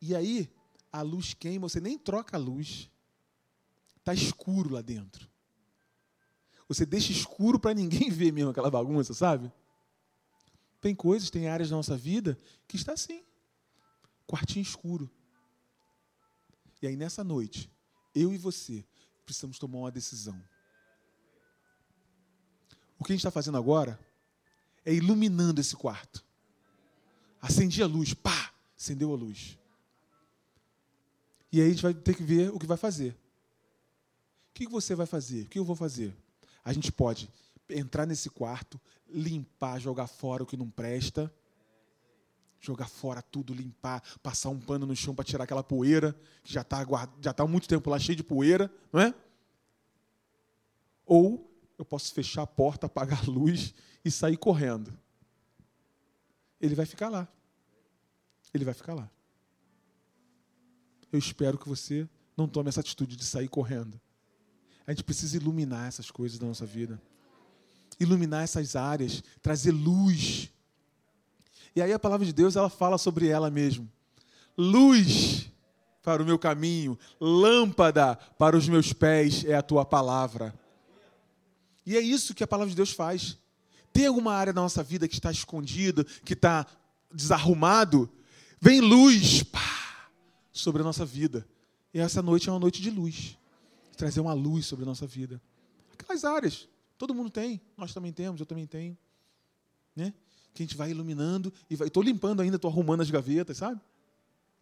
E aí, a luz queima, você nem troca a luz. Está escuro lá dentro. Você deixa escuro para ninguém ver mesmo aquela bagunça, sabe? Tem coisas, tem áreas da nossa vida que está assim. Quartinho escuro. E aí, nessa noite, eu e você precisamos tomar uma decisão. O que a gente está fazendo agora é iluminando esse quarto. Acendi a luz, pá, acendeu a luz. E aí a gente vai ter que ver o que vai fazer. O que você vai fazer? O que eu vou fazer? A gente pode entrar nesse quarto, limpar, jogar fora o que não presta, jogar fora tudo, limpar, passar um pano no chão para tirar aquela poeira, que já está já tá há muito tempo lá cheio de poeira, não é? Ou eu posso fechar a porta, apagar a luz e sair correndo. Ele vai ficar lá. Ele vai ficar lá. Eu espero que você não tome essa atitude de sair correndo. A gente precisa iluminar essas coisas da nossa vida. Iluminar essas áreas, trazer luz e aí a palavra de Deus, ela fala sobre ela mesmo. Luz para o meu caminho, lâmpada para os meus pés é a tua palavra. E é isso que a palavra de Deus faz. Tem alguma área da nossa vida que está escondida, que está desarrumado? Vem luz pá, sobre a nossa vida. E essa noite é uma noite de luz. Trazer uma luz sobre a nossa vida. Aquelas áreas. Todo mundo tem, nós também temos, eu também tenho. Né? Que a gente vai iluminando e vai. Estou limpando ainda, estou arrumando as gavetas, sabe?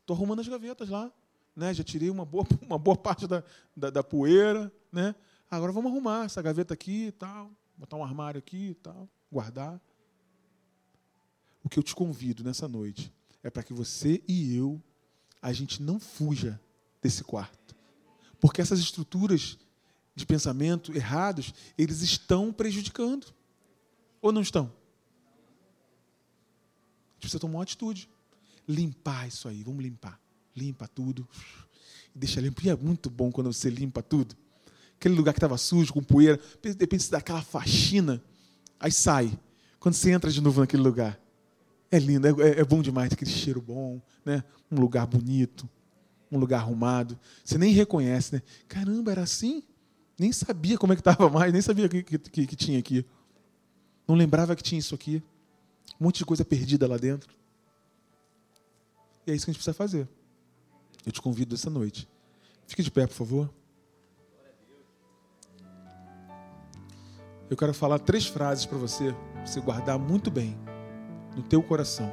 Estou arrumando as gavetas lá. Né? Já tirei uma boa, uma boa parte da, da, da, poeira. Né? Agora vamos arrumar essa gaveta aqui e tal. Botar um armário aqui e tal. Guardar. O que eu te convido nessa noite é para que você e eu, a gente não fuja desse quarto. Porque essas estruturas de pensamento errados, eles estão prejudicando. Ou não estão? Gente precisa tomar uma atitude. Limpar isso aí, vamos limpar. Limpa tudo. Deixa limpo. E é muito bom quando você limpa tudo. Aquele lugar que estava sujo, com poeira, de repente você dá aquela faxina, aí sai. Quando você entra de novo naquele lugar, é lindo, é, é bom demais, aquele cheiro bom, né? um lugar bonito, um lugar arrumado. Você nem reconhece, né? Caramba, era assim? Nem sabia como é que estava mais, nem sabia que, que, que, que tinha aqui. Não lembrava que tinha isso aqui. Um monte de coisa perdida lá dentro. E é isso que a gente precisa fazer. Eu te convido essa noite. Fique de pé, por favor. Eu quero falar três frases para você, você guardar muito bem no teu coração.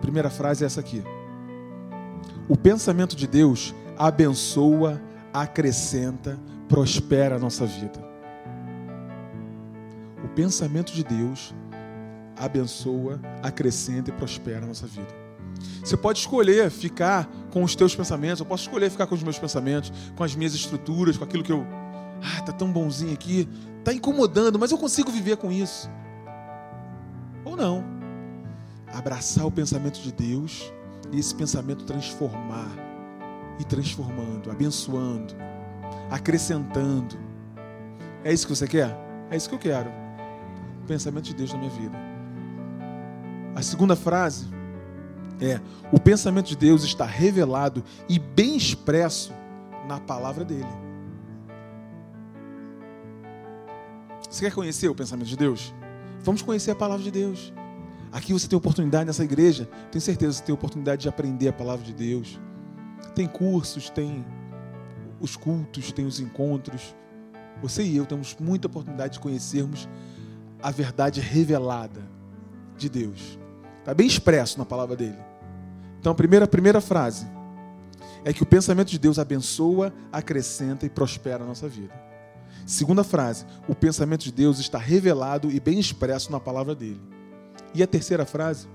Primeira frase é essa aqui. O pensamento de Deus abençoa, acrescenta, prospera a nossa vida pensamento de Deus abençoa, acrescenta e prospera a nossa vida. Você pode escolher ficar com os teus pensamentos, eu posso escolher ficar com os meus pensamentos, com as minhas estruturas, com aquilo que eu. Ah, tá tão bonzinho aqui, tá incomodando, mas eu consigo viver com isso. Ou não. Abraçar o pensamento de Deus e esse pensamento transformar e transformando, abençoando, acrescentando. É isso que você quer? É isso que eu quero pensamento de Deus na minha vida. A segunda frase é: o pensamento de Deus está revelado e bem expresso na palavra dele. Você quer conhecer o pensamento de Deus? Vamos conhecer a palavra de Deus. Aqui você tem oportunidade nessa igreja, tenho certeza que você tem oportunidade de aprender a palavra de Deus. Tem cursos, tem os cultos, tem os encontros. Você e eu temos muita oportunidade de conhecermos a verdade revelada de Deus. Está bem expresso na palavra dele. Então, a primeira, a primeira frase é que o pensamento de Deus abençoa, acrescenta e prospera a nossa vida. Segunda frase, o pensamento de Deus está revelado e bem expresso na palavra dele. E a terceira frase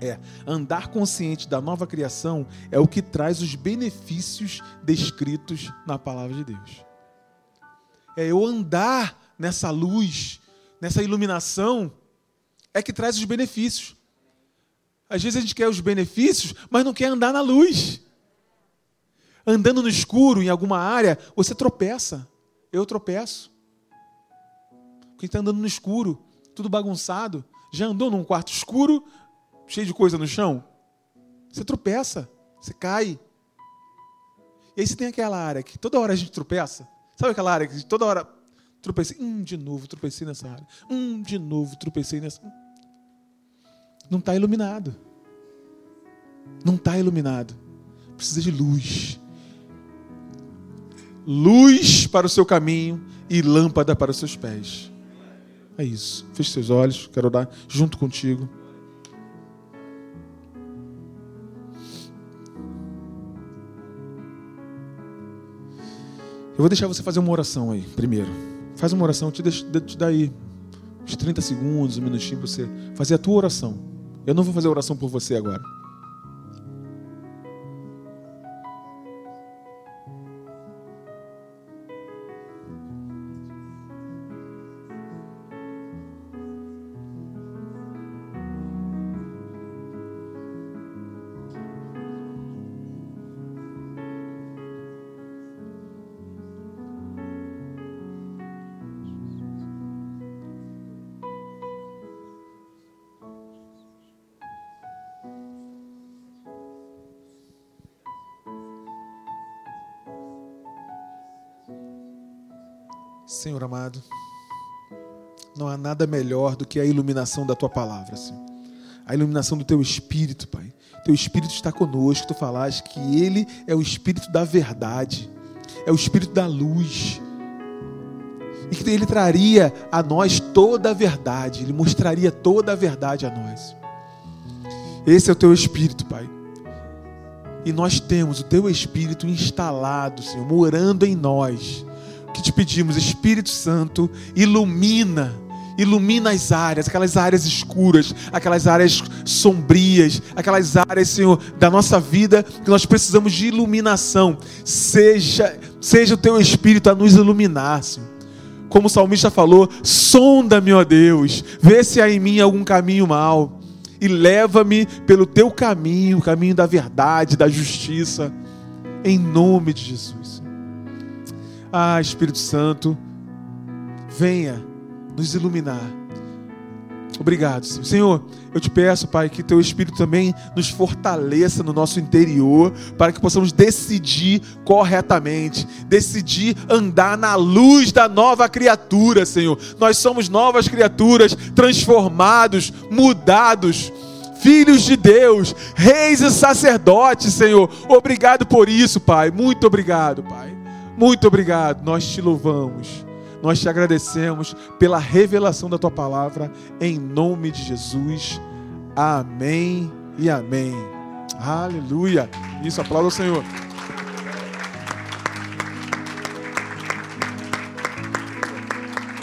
é: andar consciente da nova criação é o que traz os benefícios descritos na palavra de Deus. É eu andar nessa luz nessa iluminação, é que traz os benefícios. Às vezes a gente quer os benefícios, mas não quer andar na luz. Andando no escuro em alguma área, você tropeça. Eu tropeço. Quem está andando no escuro, tudo bagunçado, já andou num quarto escuro, cheio de coisa no chão? Você tropeça, você cai. E aí você tem aquela área que toda hora a gente tropeça. Sabe aquela área que toda hora Tropecei, hum, de novo, tropecei nessa área. Hum, de novo, tropecei nessa. Não está iluminado. Não está iluminado. Precisa de luz. Luz para o seu caminho e lâmpada para os seus pés. É isso. Feche seus olhos, quero orar junto contigo. Eu vou deixar você fazer uma oração aí, primeiro. Faz uma oração, te, deixa, te dá aí uns 30 segundos, um minutinho para você fazer a tua oração. Eu não vou fazer oração por você agora. Nada melhor do que a iluminação da tua palavra, Senhor. A iluminação do teu espírito, Pai. Teu espírito está conosco, tu falaste que ele é o espírito da verdade, é o espírito da luz. E que ele traria a nós toda a verdade, ele mostraria toda a verdade a nós. Esse é o teu espírito, Pai. E nós temos o teu espírito instalado, Senhor, morando em nós que te pedimos, Espírito Santo, ilumina, ilumina as áreas, aquelas áreas escuras, aquelas áreas sombrias, aquelas áreas, Senhor, da nossa vida que nós precisamos de iluminação. Seja, seja o teu Espírito a nos iluminar, Senhor. Como o salmista falou, sonda-me, ó Deus, vê se há em mim algum caminho mal e leva-me pelo teu caminho, o caminho da verdade, da justiça, em nome de Jesus. Ah, Espírito Santo, venha nos iluminar. Obrigado, Senhor. Senhor, eu te peço, Pai, que teu Espírito também nos fortaleça no nosso interior, para que possamos decidir corretamente, decidir andar na luz da nova criatura, Senhor. Nós somos novas criaturas, transformados, mudados filhos de Deus, reis e sacerdotes, Senhor. Obrigado por isso, Pai. Muito obrigado, Pai. Muito obrigado, nós te louvamos, nós te agradecemos pela revelação da tua palavra, em nome de Jesus. Amém e amém. Aleluia. Isso, aplauda o Senhor.